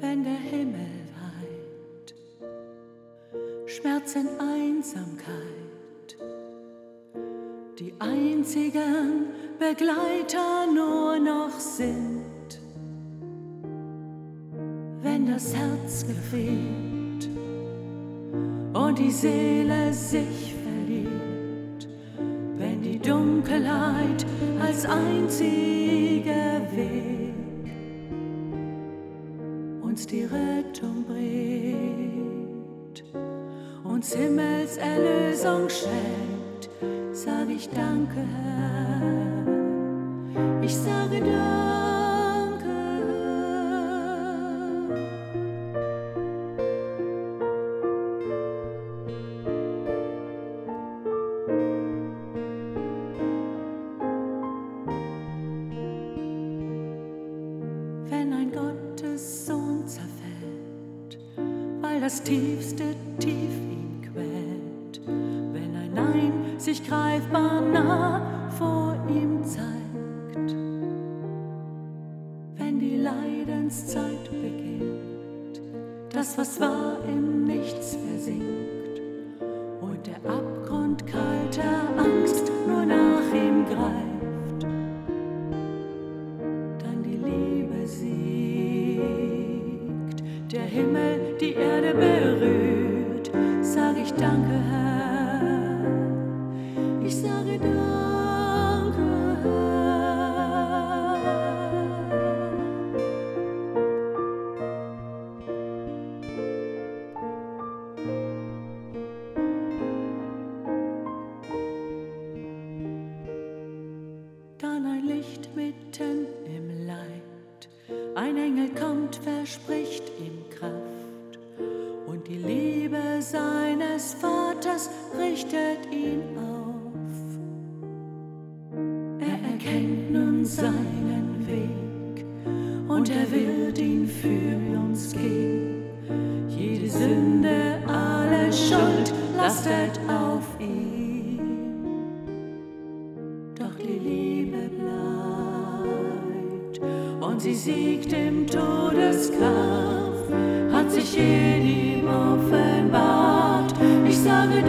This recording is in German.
wenn der Himmel weint, Schmerzen, Einsamkeit, die einzigen Begleiter nur noch sind, wenn das Herz gefehlt und die Seele sich verliert, wenn die Dunkelheit als einziger Weg uns die Rettung bringt, uns Himmels Erlösung schenkt, sag ich danke, Herr. Ich sage danke. Wenn ein Gottessohn zerfällt, das tiefste Tief ihn quält, wenn ein Nein sich greifbar nah vor ihm zeigt, wenn die Leidenszeit beginnt, das, was war, im Nichts versinkt. Und der Abgrund kalter Angst nur nach ihm greift, dann die Liebe siegt, der Himmel die Erde berührt, sag ich danke, Herr. Ich sage danke, Herr. dann ein Licht mitten im Leid. Ein Engel kommt, verspricht ihm Kraft. Seinen Weg und er wird ihn für uns gehen. Jede Sünde, alle Schuld lastet auf ihm doch die Liebe bleibt und sie siegt im Todeskampf, hat sich in ihm offenbart. Ich sage